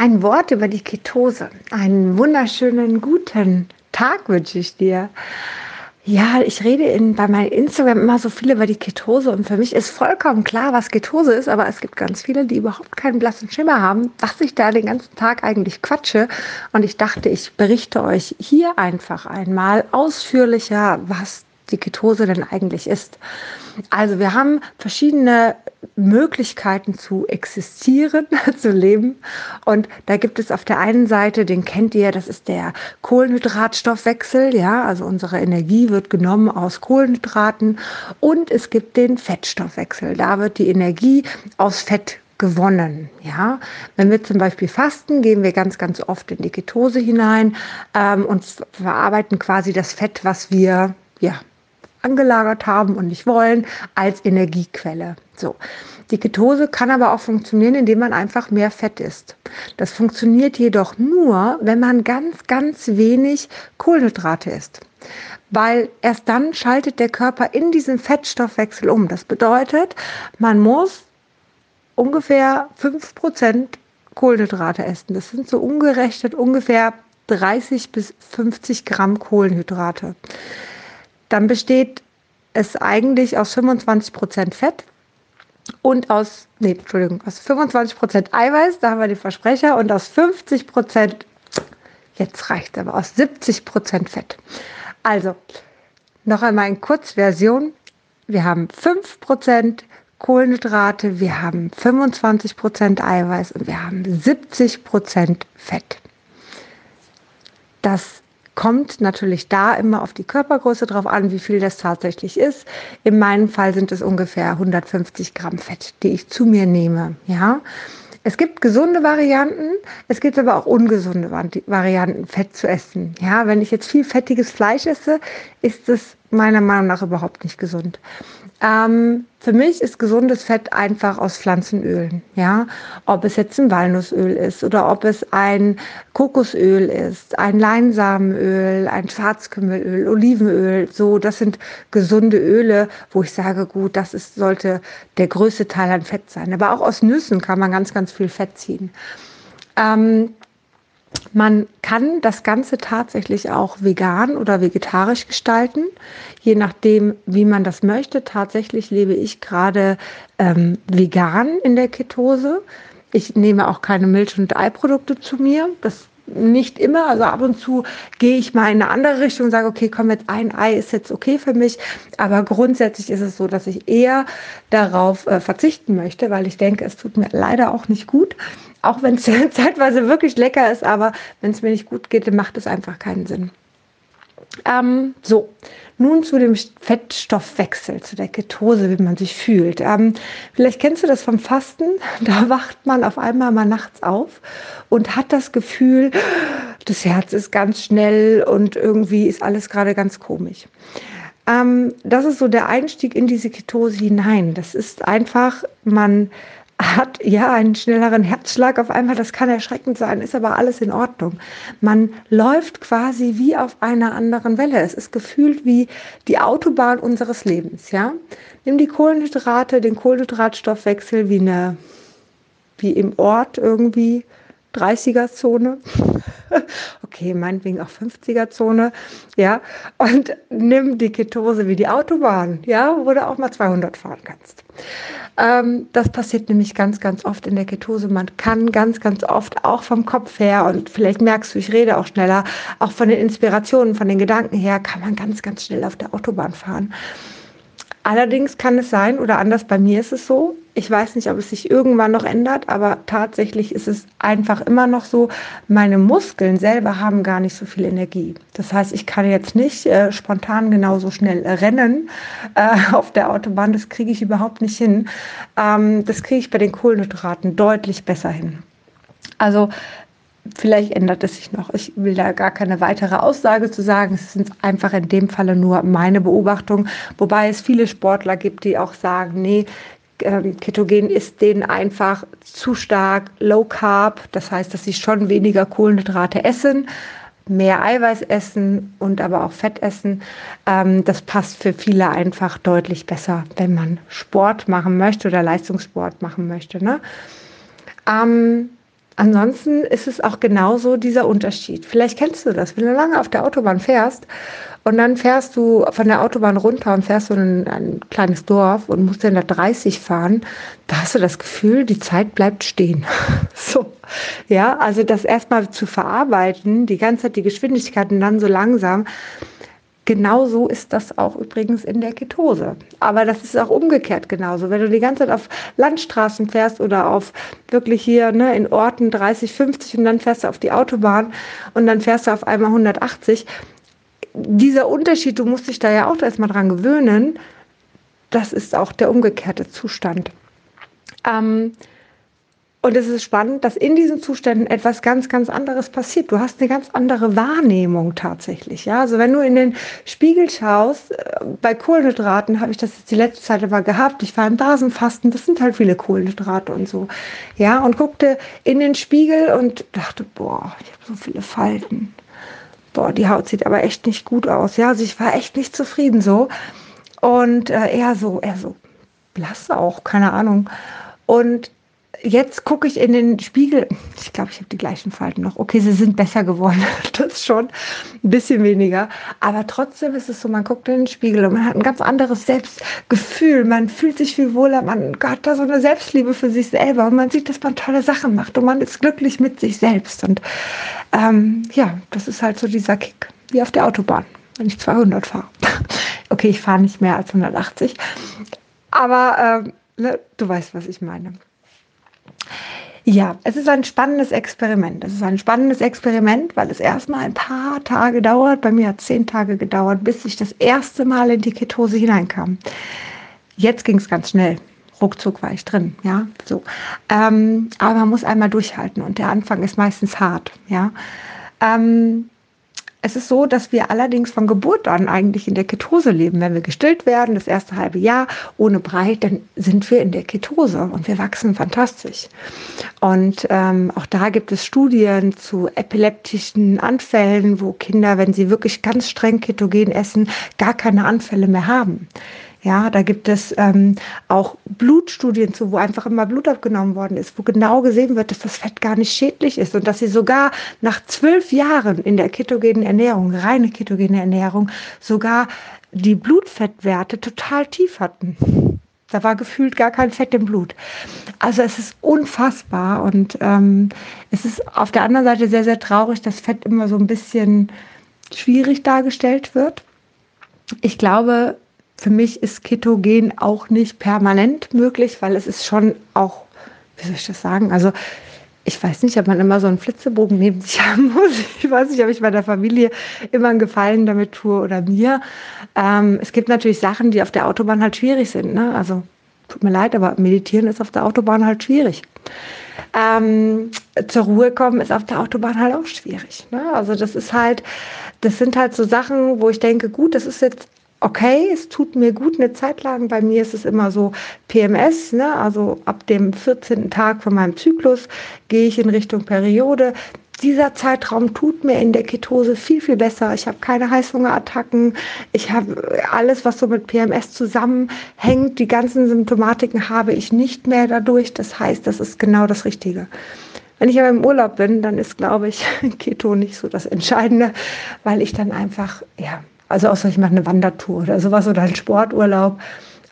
Ein Wort über die Ketose. Einen wunderschönen guten Tag wünsche ich dir. Ja, ich rede in, bei meinem Instagram immer so viel über die Ketose und für mich ist vollkommen klar, was Ketose ist, aber es gibt ganz viele, die überhaupt keinen blassen Schimmer haben, was ich da den ganzen Tag eigentlich quatsche. Und ich dachte, ich berichte euch hier einfach einmal ausführlicher, was die Ketose denn eigentlich ist. Also wir haben verschiedene Möglichkeiten zu existieren, zu leben. Und da gibt es auf der einen Seite, den kennt ihr, das ist der Kohlenhydratstoffwechsel. Ja, also unsere Energie wird genommen aus Kohlenhydraten. Und es gibt den Fettstoffwechsel. Da wird die Energie aus Fett gewonnen. Ja, wenn wir zum Beispiel fasten, gehen wir ganz, ganz oft in die Ketose hinein ähm, und verarbeiten quasi das Fett, was wir ja angelagert haben und nicht wollen, als Energiequelle. So. Die Ketose kann aber auch funktionieren, indem man einfach mehr Fett isst. Das funktioniert jedoch nur, wenn man ganz, ganz wenig Kohlenhydrate isst. Weil erst dann schaltet der Körper in diesen Fettstoffwechsel um. Das bedeutet, man muss ungefähr 5% Kohlenhydrate essen. Das sind so umgerechnet ungefähr 30 bis 50 Gramm Kohlenhydrate dann besteht es eigentlich aus 25 Prozent Fett und aus, nee, Entschuldigung, aus 25 Prozent Eiweiß, da haben wir den Versprecher, und aus 50 Prozent, jetzt reicht aber, aus 70 Prozent Fett. Also, noch einmal in Kurzversion. Wir haben 5 Prozent Kohlenhydrate, wir haben 25 Prozent Eiweiß und wir haben 70 Prozent Fett. Das kommt natürlich da immer auf die Körpergröße drauf an, wie viel das tatsächlich ist. In meinem Fall sind es ungefähr 150 Gramm Fett, die ich zu mir nehme. Ja, es gibt gesunde Varianten, es gibt aber auch ungesunde Varianten, Fett zu essen. Ja, wenn ich jetzt viel fettiges Fleisch esse, ist es meiner Meinung nach überhaupt nicht gesund. Ähm, für mich ist gesundes Fett einfach aus Pflanzenölen. Ja, ob es jetzt ein Walnussöl ist oder ob es ein Kokosöl ist, ein Leinsamenöl, ein Schwarzkümmelöl, Olivenöl. So, das sind gesunde Öle, wo ich sage, gut, das ist, sollte der größte Teil an Fett sein. Aber auch aus Nüssen kann man ganz, ganz viel Fett ziehen. Ähm, man kann das Ganze tatsächlich auch vegan oder vegetarisch gestalten, je nachdem, wie man das möchte. Tatsächlich lebe ich gerade ähm, vegan in der Ketose. Ich nehme auch keine Milch- und Eiprodukte zu mir. Das nicht immer, also ab und zu gehe ich mal in eine andere Richtung und sage, okay, komm, jetzt ein Ei ist jetzt okay für mich. Aber grundsätzlich ist es so, dass ich eher darauf äh, verzichten möchte, weil ich denke, es tut mir leider auch nicht gut auch wenn es zeitweise wirklich lecker ist, aber wenn es mir nicht gut geht, dann macht es einfach keinen Sinn. Ähm, so, nun zu dem Fettstoffwechsel, zu der Ketose, wie man sich fühlt. Ähm, vielleicht kennst du das vom Fasten. Da wacht man auf einmal mal nachts auf und hat das Gefühl, das Herz ist ganz schnell und irgendwie ist alles gerade ganz komisch. Ähm, das ist so der Einstieg in diese Ketose hinein. Das ist einfach, man hat ja einen schnelleren Herzschlag auf einmal, das kann erschreckend sein, ist aber alles in Ordnung. Man läuft quasi wie auf einer anderen Welle. Es ist gefühlt wie die Autobahn unseres Lebens, ja? Nimm die Kohlenhydrate, den Kohlenhydratstoffwechsel wie eine wie im Ort irgendwie 30er-Zone. okay, meinetwegen auch 50er-Zone. Ja, und nimm die Ketose wie die Autobahn, ja, wo du auch mal 200 fahren kannst. Ähm, das passiert nämlich ganz, ganz oft in der Ketose. Man kann ganz, ganz oft auch vom Kopf her und vielleicht merkst du, ich rede auch schneller, auch von den Inspirationen, von den Gedanken her, kann man ganz, ganz schnell auf der Autobahn fahren. Allerdings kann es sein, oder anders bei mir ist es so, ich weiß nicht, ob es sich irgendwann noch ändert, aber tatsächlich ist es einfach immer noch so, meine Muskeln selber haben gar nicht so viel Energie. Das heißt, ich kann jetzt nicht äh, spontan genauso schnell rennen äh, auf der Autobahn, das kriege ich überhaupt nicht hin. Ähm, das kriege ich bei den Kohlenhydraten deutlich besser hin. Also Vielleicht ändert es sich noch. Ich will da gar keine weitere Aussage zu sagen. Es sind einfach in dem Falle nur meine Beobachtung. Wobei es viele Sportler gibt, die auch sagen, nee, ähm, Ketogen ist denen einfach zu stark low carb. Das heißt, dass sie schon weniger Kohlenhydrate essen, mehr Eiweiß essen und aber auch Fett essen. Ähm, das passt für viele einfach deutlich besser, wenn man Sport machen möchte oder Leistungssport machen möchte. Ne? Ähm, ansonsten ist es auch genauso dieser Unterschied. Vielleicht kennst du das, wenn du lange auf der Autobahn fährst und dann fährst du von der Autobahn runter und fährst so in ein kleines Dorf und musst dann da 30 fahren, da hast du das Gefühl, die Zeit bleibt stehen. so. Ja, also das erstmal zu verarbeiten, die ganze Zeit die Geschwindigkeit und dann so langsam, Genauso ist das auch übrigens in der Ketose. Aber das ist auch umgekehrt genauso. Wenn du die ganze Zeit auf Landstraßen fährst oder auf wirklich hier ne, in Orten 30, 50 und dann fährst du auf die Autobahn und dann fährst du auf einmal 180. Dieser Unterschied, du musst dich da ja auch erstmal dran gewöhnen, das ist auch der umgekehrte Zustand. Ähm, und es ist spannend, dass in diesen Zuständen etwas ganz, ganz anderes passiert. Du hast eine ganz andere Wahrnehmung tatsächlich. Ja, also wenn du in den Spiegel schaust, äh, bei Kohlenhydraten habe ich das jetzt die letzte Zeit aber gehabt. Ich war im Basenfasten, das sind halt viele Kohlenhydrate und so. Ja, und guckte in den Spiegel und dachte, boah, ich habe so viele Falten. Boah, die Haut sieht aber echt nicht gut aus. Ja, also ich war echt nicht zufrieden so. Und äh, eher so, eher so blass auch, keine Ahnung. Und jetzt gucke ich in den Spiegel. Ich glaube, ich habe die gleichen Falten noch. Okay, sie sind besser geworden. Das schon ein bisschen weniger. Aber trotzdem ist es so, man guckt in den Spiegel und man hat ein ganz anderes Selbstgefühl. Man fühlt sich viel wohler. Man hat da so eine Selbstliebe für sich selber. Und man sieht, dass man tolle Sachen macht. Und man ist glücklich mit sich selbst. Und ähm, ja, das ist halt so dieser Kick. Wie auf der Autobahn, wenn ich 200 fahre. okay, ich fahre nicht mehr als 180. Aber ähm, ne, du weißt, was ich meine. Ja, es ist ein spannendes Experiment. Es ist ein spannendes Experiment, weil es erstmal ein paar Tage dauert. Bei mir hat zehn Tage gedauert, bis ich das erste Mal in die Ketose hineinkam. Jetzt ging es ganz schnell. Ruckzuck war ich drin, ja, so. Ähm, aber man muss einmal durchhalten und der Anfang ist meistens hart, ja. Ähm, es ist so, dass wir allerdings von Geburt an eigentlich in der Ketose leben. Wenn wir gestillt werden, das erste halbe Jahr ohne Brei, dann sind wir in der Ketose und wir wachsen fantastisch. Und ähm, auch da gibt es Studien zu epileptischen Anfällen, wo Kinder, wenn sie wirklich ganz streng ketogen essen, gar keine Anfälle mehr haben. Ja, da gibt es ähm, auch Blutstudien zu, wo einfach immer Blut abgenommen worden ist, wo genau gesehen wird, dass das Fett gar nicht schädlich ist und dass sie sogar nach zwölf Jahren in der ketogenen Ernährung, reine ketogene Ernährung, sogar die Blutfettwerte total tief hatten. Da war gefühlt gar kein Fett im Blut. Also es ist unfassbar und ähm, es ist auf der anderen Seite sehr, sehr traurig, dass Fett immer so ein bisschen schwierig dargestellt wird. Ich glaube, für mich ist Ketogen auch nicht permanent möglich, weil es ist schon auch, wie soll ich das sagen? Also ich weiß nicht, ob man immer so einen Flitzebogen neben sich haben muss. Ich weiß nicht, ob ich meiner Familie immer einen Gefallen damit tue oder mir. Ähm, es gibt natürlich Sachen, die auf der Autobahn halt schwierig sind. Ne? Also tut mir leid, aber meditieren ist auf der Autobahn halt schwierig. Ähm, zur Ruhe kommen ist auf der Autobahn halt auch schwierig. Ne? Also das ist halt, das sind halt so Sachen, wo ich denke, gut, das ist jetzt okay, es tut mir gut eine Zeit lang. Bei mir ist es immer so PMS, ne? also ab dem 14. Tag von meinem Zyklus gehe ich in Richtung Periode. Dieser Zeitraum tut mir in der Ketose viel, viel besser. Ich habe keine Heißhungerattacken. Ich habe alles, was so mit PMS zusammenhängt. Die ganzen Symptomatiken habe ich nicht mehr dadurch. Das heißt, das ist genau das Richtige. Wenn ich aber im Urlaub bin, dann ist, glaube ich, Keto nicht so das Entscheidende, weil ich dann einfach, ja, also außer ich mache eine Wandertour oder sowas oder einen Sporturlaub.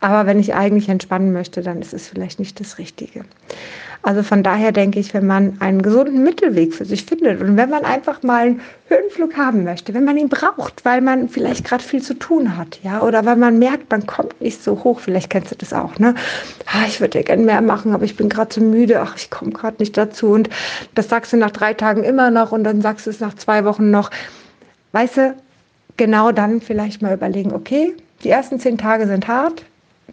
Aber wenn ich eigentlich entspannen möchte, dann ist es vielleicht nicht das Richtige. Also von daher denke ich, wenn man einen gesunden Mittelweg für sich findet und wenn man einfach mal einen Höhenflug haben möchte, wenn man ihn braucht, weil man vielleicht gerade viel zu tun hat, ja, oder weil man merkt, man kommt nicht so hoch, vielleicht kennst du das auch, ne? Ah, ich würde ja gerne mehr machen, aber ich bin gerade zu müde, ach, ich komme gerade nicht dazu und das sagst du nach drei Tagen immer noch und dann sagst du es nach zwei Wochen noch. Weißt du, genau dann vielleicht mal überlegen, okay, die ersten zehn Tage sind hart,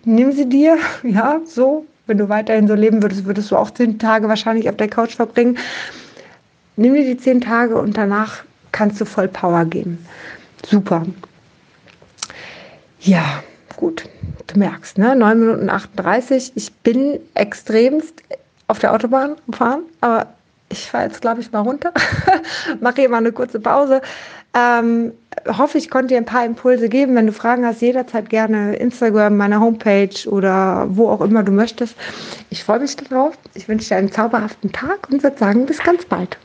nimm sie dir, ja, so. Wenn du weiterhin so leben würdest, würdest du auch zehn Tage wahrscheinlich auf der Couch verbringen. Nimm dir die zehn Tage und danach kannst du voll Power geben. Super. Ja, gut. Du merkst, ne? 9 Minuten 38. Ich bin extremst auf der Autobahn gefahren, aber Ich fahre jetzt, glaube ich, mal runter, mache hier mal eine kurze Pause. Ähm, hoffe, ich konnte dir ein paar Impulse geben. Wenn du Fragen hast, jederzeit gerne Instagram, meiner Homepage oder wo auch immer du möchtest. Ich freue mich darauf. Ich wünsche dir einen zauberhaften Tag und würde sagen, bis ganz bald.